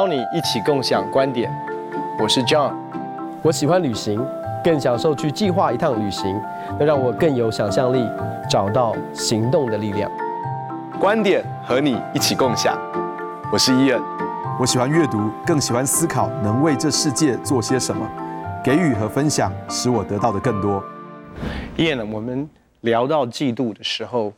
邀你一起共享观点。我是 John，我喜欢旅行，更享受去计划一趟旅行，能让我更有想象力，找到行动的力量。观点和你一起共享。我是伊恩，我喜欢阅读，更喜欢思考，能为这世界做些什么。给予和分享，使我得到的更多。伊恩呢，我们聊到嫉妒的时候。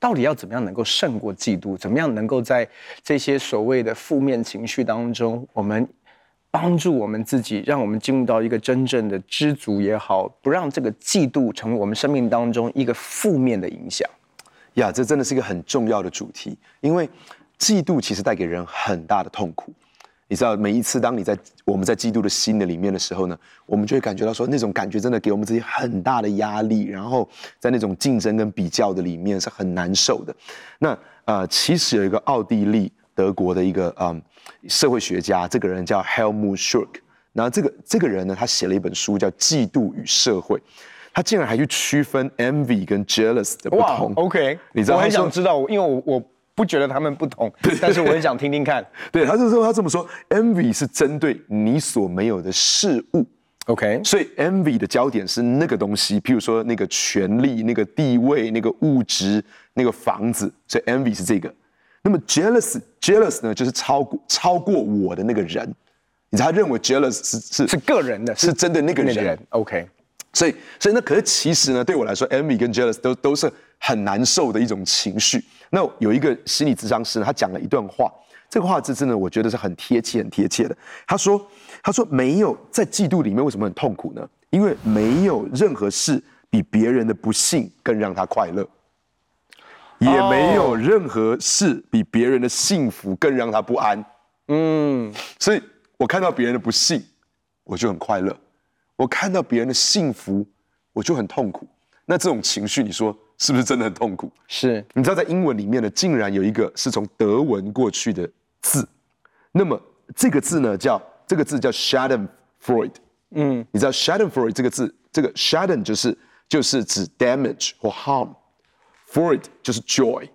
到底要怎么样能够胜过嫉妒？怎么样能够在这些所谓的负面情绪当中，我们帮助我们自己，让我们进入到一个真正的知足也好，不让这个嫉妒成为我们生命当中一个负面的影响。呀，这真的是一个很重要的主题，因为嫉妒其实带给人很大的痛苦。你知道，每一次当你在我们在嫉妒的心的里面的时候呢，我们就会感觉到说，那种感觉真的给我们自己很大的压力，然后在那种竞争跟比较的里面是很难受的。那呃，其实有一个奥地利德国的一个嗯社会学家，这个人叫 Helmut Schurk。然后这个这个人呢，他写了一本书叫《嫉妒与社会》，他竟然还去区分 envy 跟 jealous 的不同。，OK，你知道，我很想知道，因为我我。不觉得他们不同，但是我很想听听看。对，他就说他这么说，envy 是针对你所没有的事物，OK，所以 envy 的焦点是那个东西，譬如说那个权力、那个地位、那个物质、那个房子，所以 envy 是这个。那么 jealous，jealous 呢，就是超过超过我的那个人，你他认为 jealous 是是是个人的，是针对那个人，那个人，OK。所以所以那可是其实呢，对我来说，envy 跟 jealous 都都是很难受的一种情绪。那有一个心理咨商师，他讲了一段话，这个话字真的我觉得是很贴切、很贴切的。他说：“他说没有在嫉妒里面为什么很痛苦呢？因为没有任何事比别人的不幸更让他快乐，也没有任何事比别人的幸福更让他不安。嗯，所以我看到别人的不幸，我就很快乐；我看到别人的幸福，我就很痛苦。那这种情绪，你说？”是不是真的很痛苦？是，你知道在英文里面呢，竟然有一个是从德文过去的字，那么这个字呢叫这个字叫 Schadenfreude。嗯，你知道 Schadenfreude 这个字，这个 Schaden 就是就是指 damage 或 harm，Freude 就是 joy，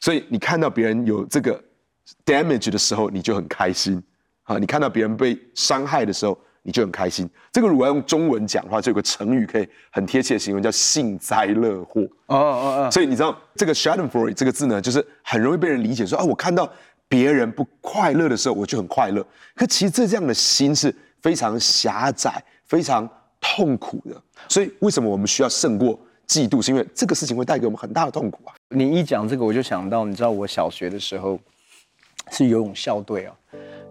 所以你看到别人有这个 damage 的时候，你就很开心啊，你看到别人被伤害的时候。你就很开心。这个如果要用中文讲的话，就有个成语可以很贴切的形容，叫幸灾乐祸。哦哦哦。所以你知道这个 Schadenfreude 这个字呢，就是很容易被人理解说啊，我看到别人不快乐的时候，我就很快乐。可其实这这样的心是非常狭窄、非常痛苦的。所以为什么我们需要胜过嫉妒？是因为这个事情会带给我们很大的痛苦啊。你一讲这个，我就想到，你知道我小学的时候是游泳校队啊。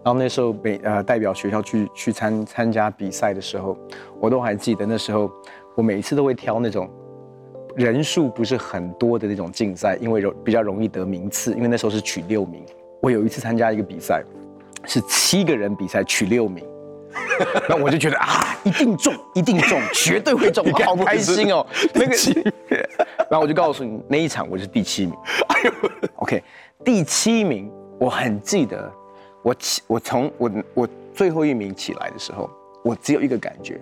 然后那时候被呃代表学校去去参参加比赛的时候，我都还记得那时候，我每一次都会挑那种人数不是很多的那种竞赛，因为容比较容易得名次，因为那时候是取六名。我有一次参加一个比赛，是七个人比赛取六名，那我就觉得啊，一定中，一定中，绝对会中，我好开心哦。那个，然后我就告诉你，那一场我是第七名。哎呦，OK，第七名，我很记得。我起，我从我我最后一名起来的时候，我只有一个感觉，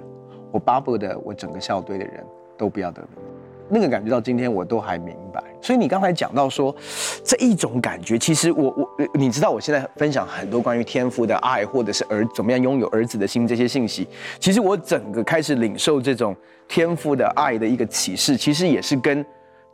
我巴不得我整个校队的人都不要得名，那个感觉到今天我都还明白。所以你刚才讲到说，这一种感觉，其实我我你知道，我现在分享很多关于天赋的爱，或者是儿怎么样拥有儿子的心这些信息，其实我整个开始领受这种天赋的爱的一个启示，其实也是跟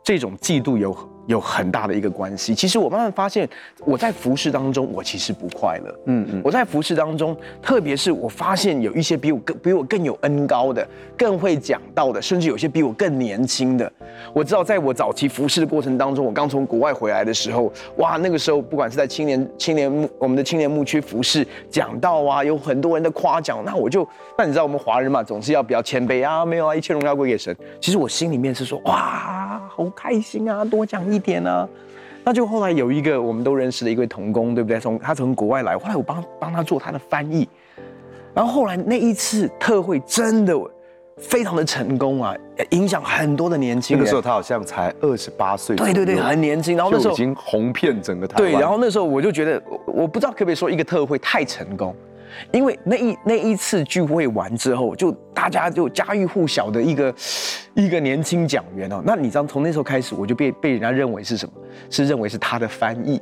这种嫉妒有。有很大的一个关系。其实我慢慢发现，我在服饰当中，我其实不快乐。嗯嗯，我在服饰当中，特别是我发现有一些比我更比我更有恩高的，更会讲道的，甚至有些比我更年轻的。我知道，在我早期服饰的过程当中，我刚从国外回来的时候，哇，那个时候不管是在青年青年牧我们的青年牧区服饰讲道啊，有很多人的夸奖，那我就那你知道我们华人嘛，总是要比较谦卑啊，没有啊，一切荣耀归给神。其实我心里面是说，哇，好开心啊，多讲。一天呢，那就后来有一个我们都认识的一位童工，对不对？从他从国外来，后来我帮帮他做他的翻译，然后后来那一次特会真的非常的成功啊，影响很多的年轻人。那个时候他好像才二十八岁，对对对，很年轻。然后那时候已经红遍整个台湾。对，然后那时候我就觉得，我不知道可不可以说一个特会太成功。因为那一那一次聚会完之后，就大家就家喻户晓的一个一个年轻讲员哦，那你知道从那时候开始，我就被被人家认为是什么？是认为是他的翻译。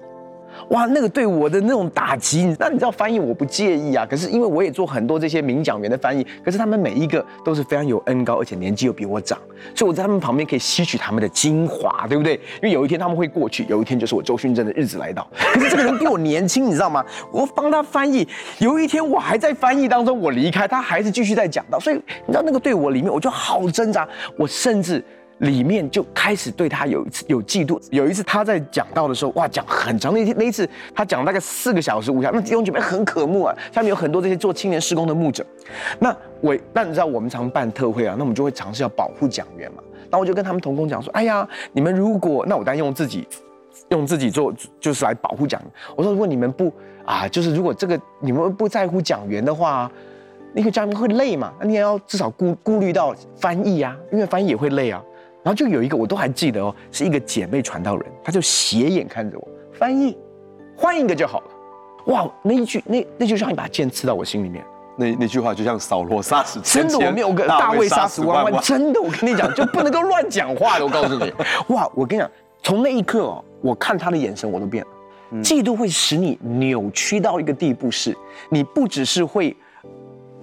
哇，那个对我的那种打击，那你知道翻译我不介意啊，可是因为我也做很多这些名讲员的翻译，可是他们每一个都是非常有恩高，而且年纪又比我长，所以我在他们旁边可以吸取他们的精华，对不对？因为有一天他们会过去，有一天就是我周训正的日子来到。可是这个人比我年轻，你知道吗？我帮他翻译，有一天我还在翻译当中，我离开，他还是继续在讲到，所以你知道那个对我里面，我就好挣扎，我甚至。里面就开始对他有一次有嫉妒，有一次他在讲道的时候，哇，讲很长那天那一次他讲大概四个小时五小时，那弟兄姐妹很渴慕啊，下面有很多这些做青年施工的牧者，那我那你知道我们常办特会啊，那我们就会尝试要保护讲员嘛，那我就跟他们同工讲说，哎呀，你们如果那我当然用自己用自己做就是来保护讲，我说如果你们不啊，就是如果这个你们不在乎讲员的话，那个讲员会累嘛，那你也要至少顾顾虑到翻译啊，因为翻译也会累啊。然后就有一个我都还记得哦，是一个姐妹传道人，她就斜眼看着我，翻译，换一个就好了。哇，那一句那那就像一把剑刺到我心里面。那那句话就像扫罗杀死真的，我没有个大卫杀死万万，真的，我跟你讲就不能够乱讲话的。我告诉你，哇，我跟你讲，从那一刻哦，我看他的眼神我都变了。嫉妒会使你扭曲到一个地步，是你不只是会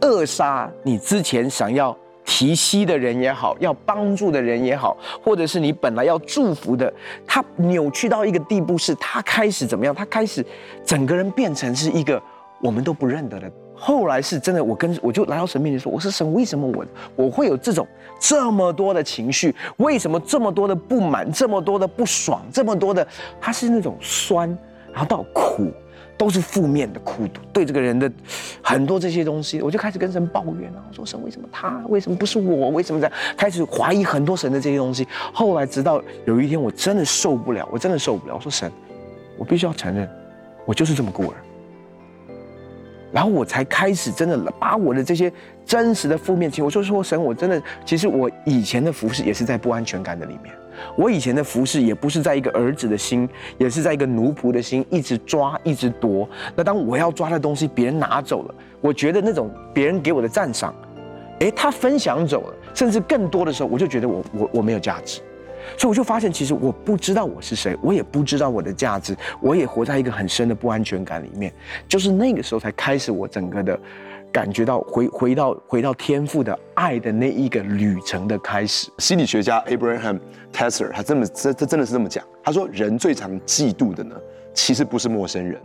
扼杀你之前想要。提携的人也好，要帮助的人也好，或者是你本来要祝福的，他扭曲到一个地步，是他开始怎么样？他开始整个人变成是一个我们都不认得的。后来是真的，我跟我就来到神面前说：“我说神，为什么我我会有这种这么多的情绪？为什么这么多的不满？这么多的不爽？这么多的，他是那种酸，然后到苦。”都是负面的苦，对这个人的很多这些东西，我就开始跟神抱怨啊，我说神为什么他，为什么不是我，为什么这样？开始怀疑很多神的这些东西。后来直到有一天，我真的受不了，我真的受不了，我说神，我必须要承认，我就是这么孤儿。然后我才开始真的把我的这些真实的负面情绪，我就说神，我真的，其实我以前的服侍也是在不安全感的里面。我以前的服侍也不是在一个儿子的心，也是在一个奴仆的心，一直抓，一直夺。那当我要抓的东西别人拿走了，我觉得那种别人给我的赞赏，诶，他分享走了，甚至更多的时候，我就觉得我我我没有价值。所以我就发现，其实我不知道我是谁，我也不知道我的价值，我也活在一个很深的不安全感里面。就是那个时候才开始我整个的。感觉到回回到回到天父的爱的那一个旅程的开始。心理学家 Abraham Tesser 他这么这这真的是这么讲。他说，人最常嫉妒的呢，其实不是陌生人，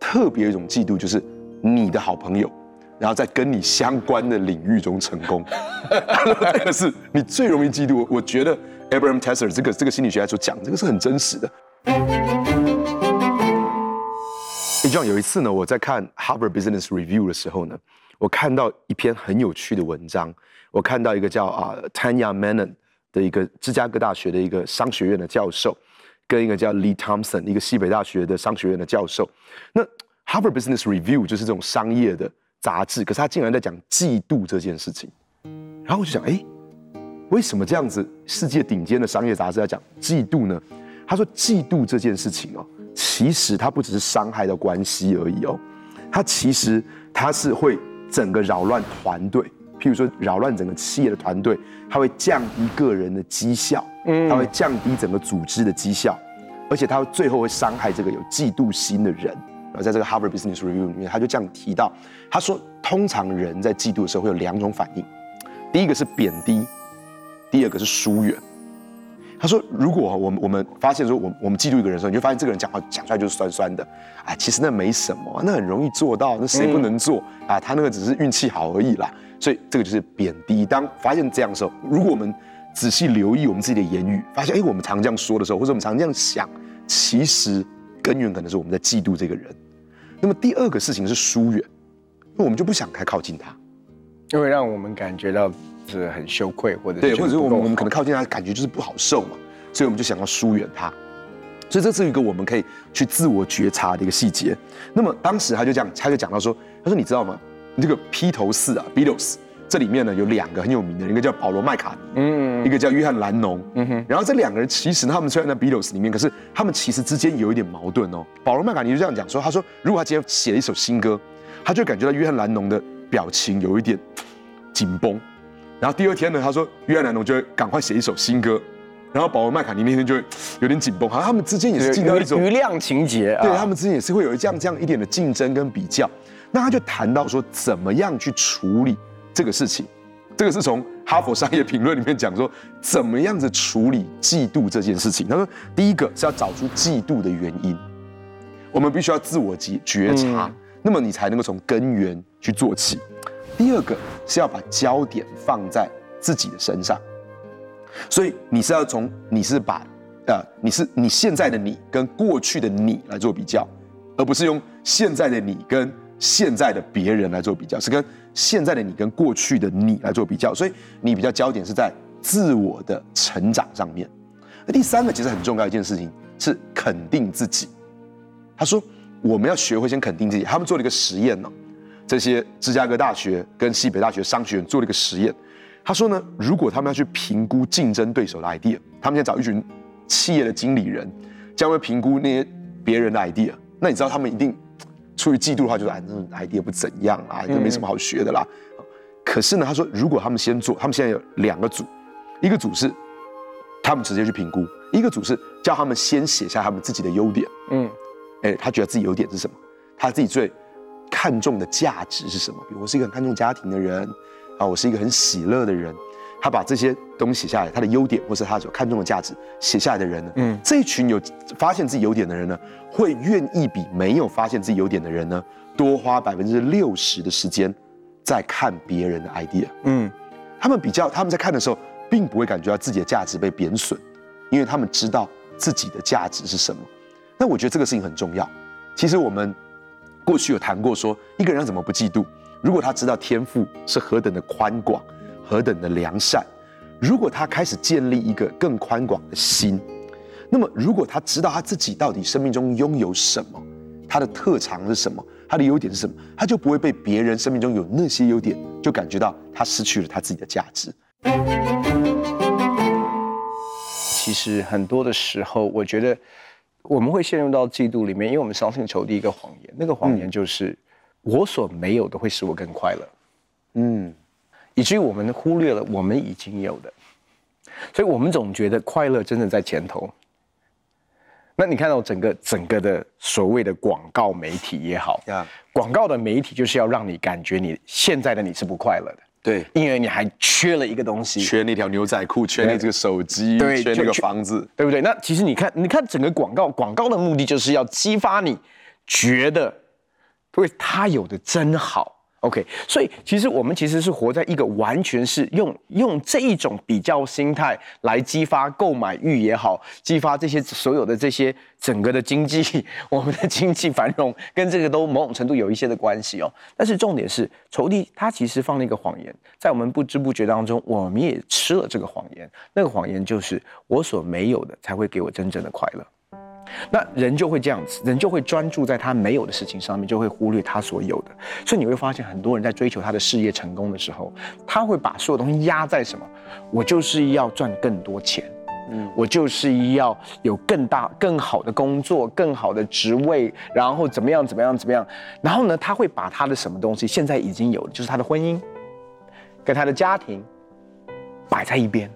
特别一种嫉妒就是你的好朋友，然后在跟你相关的领域中成功。这个是你最容易嫉妒。我觉得 Abraham Tesser 这个这个心理学家所讲，这个是很真实的。像有一次呢，我在看 Harvard Business Review 的时候呢，我看到一篇很有趣的文章。我看到一个叫啊 Tanya Menon 的一个芝加哥大学的一个商学院的教授，跟一个叫 Lee Thompson 一个西北大学的商学院的教授。那 Harvard Business Review 就是这种商业的杂志，可是他竟然在讲嫉妒这件事情。然后我就想，哎，为什么这样子世界顶尖的商业杂志要讲嫉妒呢？他说，嫉妒这件事情哦。其实它不只是伤害的关系而已哦，它其实它是会整个扰乱团队，譬如说扰乱整个企业的团队，它会降低个人的绩效，嗯，它会降低整个组织的绩效，而且它最后会伤害这个有嫉妒心的人。然后在这个 Harvard Business Review 里面，他就这样提到，他说，通常人在嫉妒的时候会有两种反应，第一个是贬低，第二个是疏远。他说：“如果我们我们发现说，我我们嫉妒一个人的时候，你就发现这个人讲话讲出来就是酸酸的，哎，其实那没什么，那很容易做到，那谁不能做啊？他那个只是运气好而已啦。所以这个就是贬低。当发现这样的时候，如果我们仔细留意我们自己的言语，发现哎，我们常这样说的时候，或者我们常这样想，其实根源可能是我们在嫉妒这个人。那么第二个事情是疏远，那我们就不想太靠近他，因为让我们感觉到。”是很羞愧，或者对，或者是我们我们可能靠近他，感觉就是不好受嘛，所以我们就想要疏远他。所以这是一个我们可以去自我觉察的一个细节。那么当时他就这样，他就讲到说，他说你知道吗？这个披头士啊，Beatles 这里面呢有两个很有名的人，一个叫保罗麦卡尼，嗯，一个叫约翰兰农，嗯哼。然后这两个人其实他们虽然在 Beatles 里面，可是他们其实之间有一点矛盾哦。保罗麦卡尼就这样讲说，他说如果他今天写了一首新歌，他就感觉到约翰兰农的表情有一点紧绷。然后第二天呢，他说约翰兰农就会赶快写一首新歌，然后保罗麦卡尼那天就会有点紧绷，好像他们之间也是进到一种余量情节啊，对他们之间也是会有这样这样一点的竞争跟比较。那他就谈到说，怎么样去处理这个事情？这个是从哈佛商业评论里面讲说，怎么样子处理嫉妒这件事情。他说，第一个是要找出嫉妒的原因，我们必须要自我觉觉察，嗯、那么你才能够从根源去做起。第二个是要把焦点放在自己的身上。所以你是要从你是把，呃，你是你现在的你跟过去的你来做比较，而不是用现在的你跟现在的别人来做比较，是跟现在的你跟过去的你来做比较。所以你比较焦点是在自我的成长上面。那第三个其实很重要一件事情是肯定自己。他说我们要学会先肯定自己。他们做了一个实验呢，这些芝加哥大学跟西北大学商学院做了一个实验。他说呢，如果他们要去评估竞争对手的 idea，他们先找一群企业的经理人，将会评估那些别人的 idea。那你知道他们一定出于嫉妒的话，就是哎，那种 idea 不怎样啊，就没什么好学的啦。嗯、可是呢，他说如果他们先做，他们现在有两个组，一个组是他们直接去评估，一个组是叫他们先写下他们自己的优点。嗯，哎，他觉得自己优点是什么？他自己最看重的价值是什么？比如我是一个很看重家庭的人。啊，我是一个很喜乐的人。他把这些东西写下来，他的优点或是他所看重的价值写下来的人呢，嗯，这一群有发现自己优点的人呢，会愿意比没有发现自己优点的人呢，多花百分之六十的时间在看别人的 idea。嗯，他们比较，他们在看的时候，并不会感觉到自己的价值被贬损，因为他们知道自己的价值是什么。那我觉得这个事情很重要。其实我们过去有谈过说，一个人怎么不嫉妒。如果他知道天赋是何等的宽广，何等的良善，如果他开始建立一个更宽广的心，那么如果他知道他自己到底生命中拥有什么，他的特长是什么，他的优点是什么，他就不会被别人生命中有那些优点就感觉到他失去了他自己的价值。其实很多的时候，我觉得我们会陷入到嫉妒里面，因为我们相信仇敌一个谎言，那个谎言就是。嗯我所没有的会使我更快乐，嗯，以至于我们忽略了我们已经有的，所以我们总觉得快乐真的在前头。那你看到整个整个的所谓的广告媒体也好，啊，广告的媒体就是要让你感觉你现在的你是不快乐的，对，因为你还缺了一个东西，缺那条牛仔裤，缺那这个手机，对，缺那个房子，对不对？那其实你看，你看整个广告，广告的目的就是要激发你觉得。因为他有的真好，OK，所以其实我们其实是活在一个完全是用用这一种比较心态来激发购买欲也好，激发这些所有的这些整个的经济，我们的经济繁荣跟这个都某种程度有一些的关系哦。但是重点是，仇敌他其实放了一个谎言，在我们不知不觉当中，我们也吃了这个谎言。那个谎言就是我所没有的才会给我真正的快乐。那人就会这样子，人就会专注在他没有的事情上面，就会忽略他所有的。所以你会发现，很多人在追求他的事业成功的时候，他会把所有东西压在什么？我就是要赚更多钱，嗯，我就是要有更大、更好的工作、更好的职位，然后怎么样、怎么样、怎么样。然后呢，他会把他的什么东西现在已经有的，就是他的婚姻，跟他的家庭摆在一边。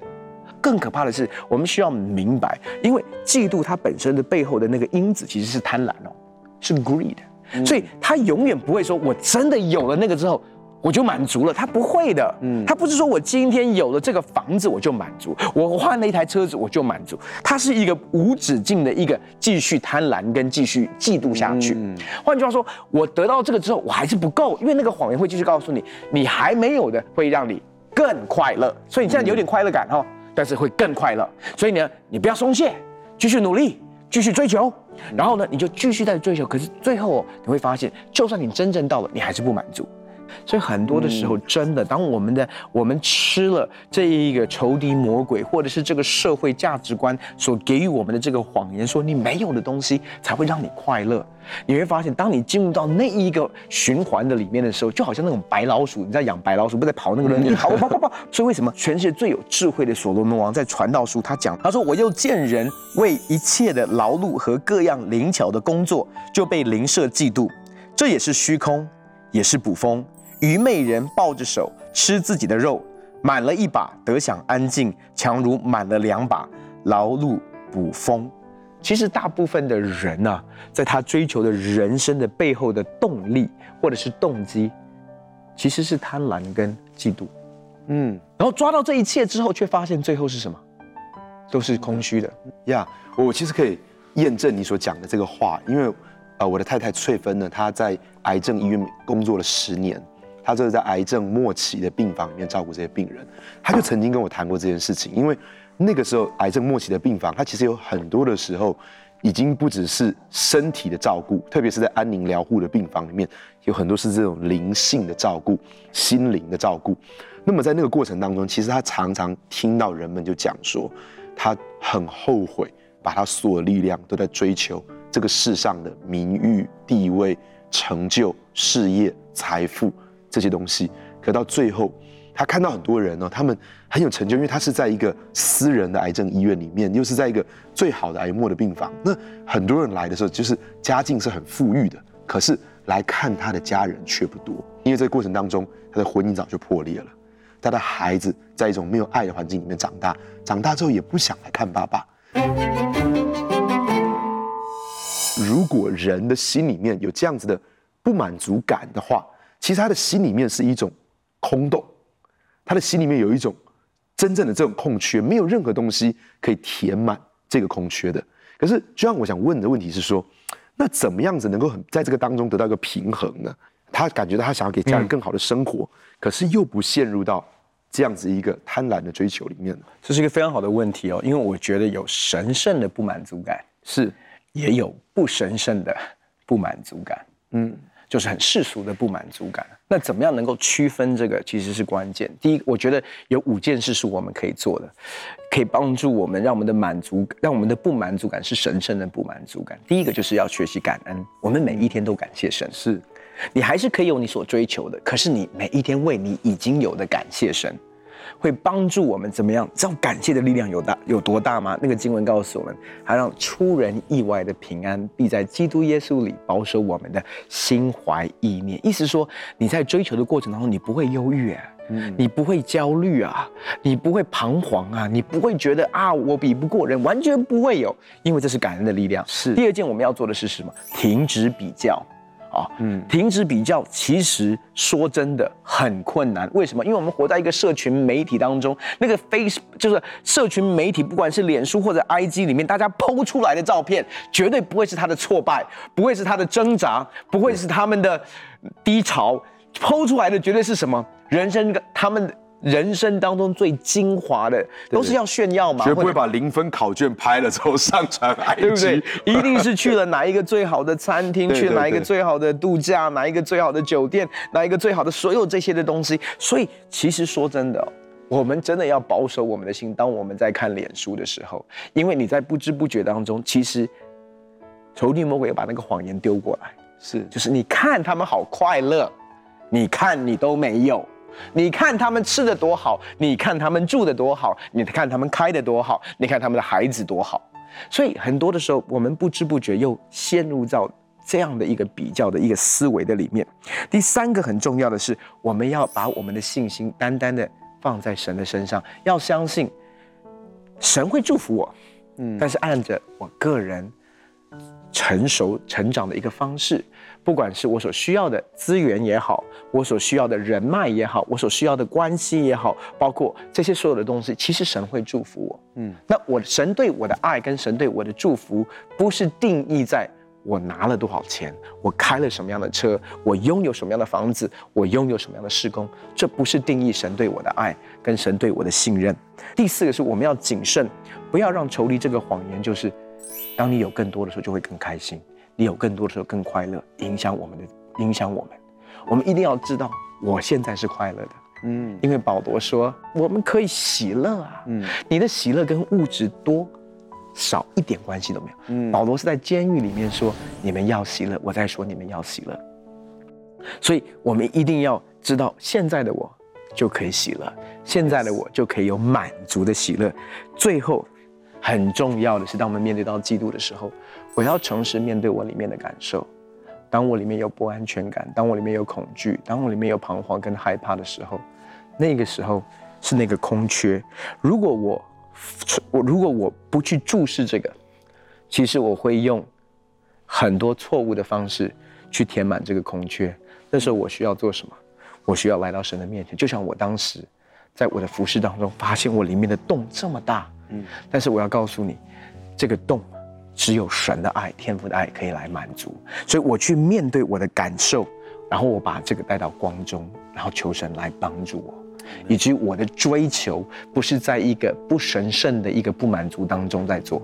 更可怕的是，我们需要明白，因为嫉妒它本身的背后的那个因子其实是贪婪哦，是 greed，所以他永远不会说，我真的有了那个之后，我就满足了，他不会的，嗯，他不是说我今天有了这个房子我就满足，我换了一台车子我就满足，他是一个无止境的一个继续贪婪跟继续嫉妒下去。换句话说，我得到这个之后，我还是不够，因为那个谎言会继续告诉你，你还没有的会让你更快乐，所以你现在有点快乐感哈。但是会更快乐，所以呢，你不要松懈，继续努力，继续追求，然后呢，你就继续在追求。可是最后，你会发现，就算你真正到了，你还是不满足。所以很多的时候，真的，当我们的我们吃了这一个仇敌魔鬼，或者是这个社会价值观所给予我们的这个谎言，说你没有的东西才会让你快乐，你会发现，当你进入到那一个循环的里面的时候，就好像那种白老鼠，你在养白老鼠，不在跑那个轮，你跑跑跑跑。所以为什么全世界最有智慧的所罗门王在传道书他讲，他说：“我又见人为一切的劳碌和各样灵巧的工作，就被灵舍嫉妒，这也是虚空，也是捕风。”愚昧人抱着手吃自己的肉，满了一把得享安静，强如满了两把劳碌捕风。其实大部分的人呐、啊，在他追求的人生的背后的动力或者是动机，其实是贪婪跟嫉妒。嗯，然后抓到这一切之后，却发现最后是什么？都是空虚的。呀，yeah, 我其实可以验证你所讲的这个话，因为，呃，我的太太翠芬呢，她在癌症医院工作了十年，他就是在癌症末期的病房里面照顾这些病人，他就曾经跟我谈过这件事情，因为那个时候癌症末期的病房，他其实有很多的时候，已经不只是身体的照顾，特别是在安宁疗护的病房里面，有很多是这种灵性的照顾、心灵的照顾。那么在那个过程当中，其实他常常听到人们就讲说，他很后悔把他所有力量都在追求这个世上的名誉、地位、成就、事业、财富这些东西。可到最后，他看到很多人呢，他们很有成就，因为他是在一个私人的癌症医院里面，又是在一个最好的癌末的病房。那很多人来的时候，就是家境是很富裕的，可是来看他的家人却不多，因为这个过程当中，他的婚姻早就破裂了。他的孩子在一种没有爱的环境里面长大，长大之后也不想来看爸爸。如果人的心里面有这样子的不满足感的话，其实他的心里面是一种空洞，他的心里面有一种真正的这种空缺，没有任何东西可以填满这个空缺的。可是，就像我想问的问题是说，那怎么样子能够很在这个当中得到一个平衡呢？他感觉到他想要给家人更好的生活，嗯、可是又不陷入到。这样子一个贪婪的追求里面，这是一个非常好的问题哦。因为我觉得有神圣的不满足感，是也有不神圣的不满足感，嗯，就是很世俗的不满足感。那怎么样能够区分这个，其实是关键。第一，我觉得有五件事是我们可以做的，可以帮助我们让我们的满足，让我们的不满足感是神圣的不满足感。第一个就是要学习感恩，我们每一天都感谢神，是。你还是可以有你所追求的，可是你每一天为你已经有的感谢神，会帮助我们怎么样？知道感谢的力量有大有多大吗？那个经文告诉我们，还让出人意外的平安必在基督耶稣里保守我们的心怀意念。意思说，你在追求的过程当中，你不会忧郁啊，嗯，你不会焦虑啊，你不会彷徨啊，你不会觉得啊，我比不过人，完全不会有，因为这是感恩的力量。是。第二件我们要做的是什么？停止比较。啊，嗯，停止比较，其实说真的很困难。为什么？因为我们活在一个社群媒体当中，那个 Face 就是社群媒体，不管是脸书或者 IG 里面，大家 PO 出来的照片，绝对不会是他的挫败，不会是他的挣扎，不会是他们的低潮，PO 出来的绝对是什么？人生他们。人生当中最精华的，都是要炫耀嘛，绝不会把零分考卷拍了之后上传 IG，对不对？一定是去了哪一个最好的餐厅，去哪一个最好的度假，哪一个最好的酒店，哪一个最好的所有这些的东西。所以，其实说真的，我们真的要保守我们的心。当我们在看脸书的时候，因为你在不知不觉当中，其实仇敌魔鬼把那个谎言丢过来，是，就是你看他们好快乐，你看你都没有。你看他们吃的多好，你看他们住的多好，你看他们开的多好，你看他们的孩子多好，所以很多的时候，我们不知不觉又陷入到这样的一个比较的一个思维的里面。第三个很重要的是，我们要把我们的信心单单的放在神的身上，要相信神会祝福我，嗯，但是按着我个人成熟成长的一个方式。不管是我所需要的资源也好，我所需要的人脉也好，我所需要的关系也好，包括这些所有的东西，其实神会祝福我。嗯，那我神对我的爱跟神对我的祝福，不是定义在我拿了多少钱，我开了什么样的车，我拥有什么样的房子，我拥有什么样的施工，这不是定义神对我的爱跟神对我的信任。第四个是我们要谨慎，不要让仇敌这个谎言，就是当你有更多的时候，就会更开心。你有更多的时候更快乐，影响我们的，影响我们。我们一定要知道，我现在是快乐的。嗯，因为保罗说，我们可以喜乐啊。嗯，你的喜乐跟物质多少一点关系都没有。嗯，保罗是在监狱里面说，你们要喜乐，我在说你们要喜乐。所以我们一定要知道，现在的我就可以喜乐，现在的我就可以有满足的喜乐。最后，很重要的是，当我们面对到嫉妒的时候。我要诚实面对我里面的感受，当我里面有不安全感，当我里面有恐惧，当我里面有彷徨跟害怕的时候，那个时候是那个空缺。如果我我如果我不去注视这个，其实我会用很多错误的方式去填满这个空缺。那时候我需要做什么？我需要来到神的面前，就像我当时在我的服饰当中，发现我里面的洞这么大，嗯，但是我要告诉你，这个洞只有神的爱、天父的爱可以来满足。所以我去面对我的感受，然后我把这个带到光中，然后求神来帮助我。以及我的追求不是在一个不神圣的一个不满足当中在做。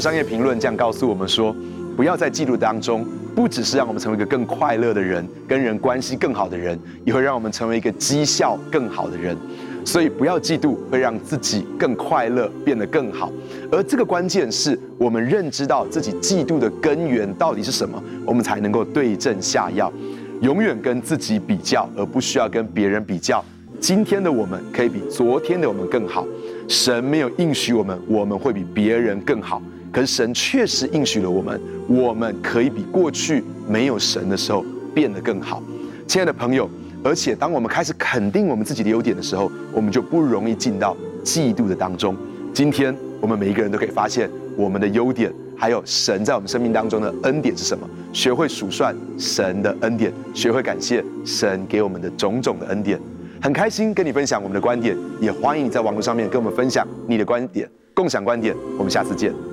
商业评论这样告诉我们说：不要在嫉妒当中。不只是让我们成为一个更快乐的人，跟人关系更好的人，也会让我们成为一个绩效更好的人。所以不要嫉妒，会让自己更快乐，变得更好。而这个关键是我们认知到自己嫉妒的根源到底是什么，我们才能够对症下药。永远跟自己比较，而不需要跟别人比较。今天的我们可以比昨天的我们更好。神没有应许我们，我们会比别人更好。可是神确实应许了我们，我们可以比过去没有神的时候变得更好。亲爱的朋友，而且当我们开始肯定我们自己的优点的时候，我们就不容易进到嫉妒的当中。今天我们每一个人都可以发现我们的优点，还有神在我们生命当中的恩典是什么。学会数算神的恩典，学会感谢神给我们的种种的恩典。很开心跟你分享我们的观点，也欢迎你在网络上面跟我们分享你的观点，共享观点。我们下次见。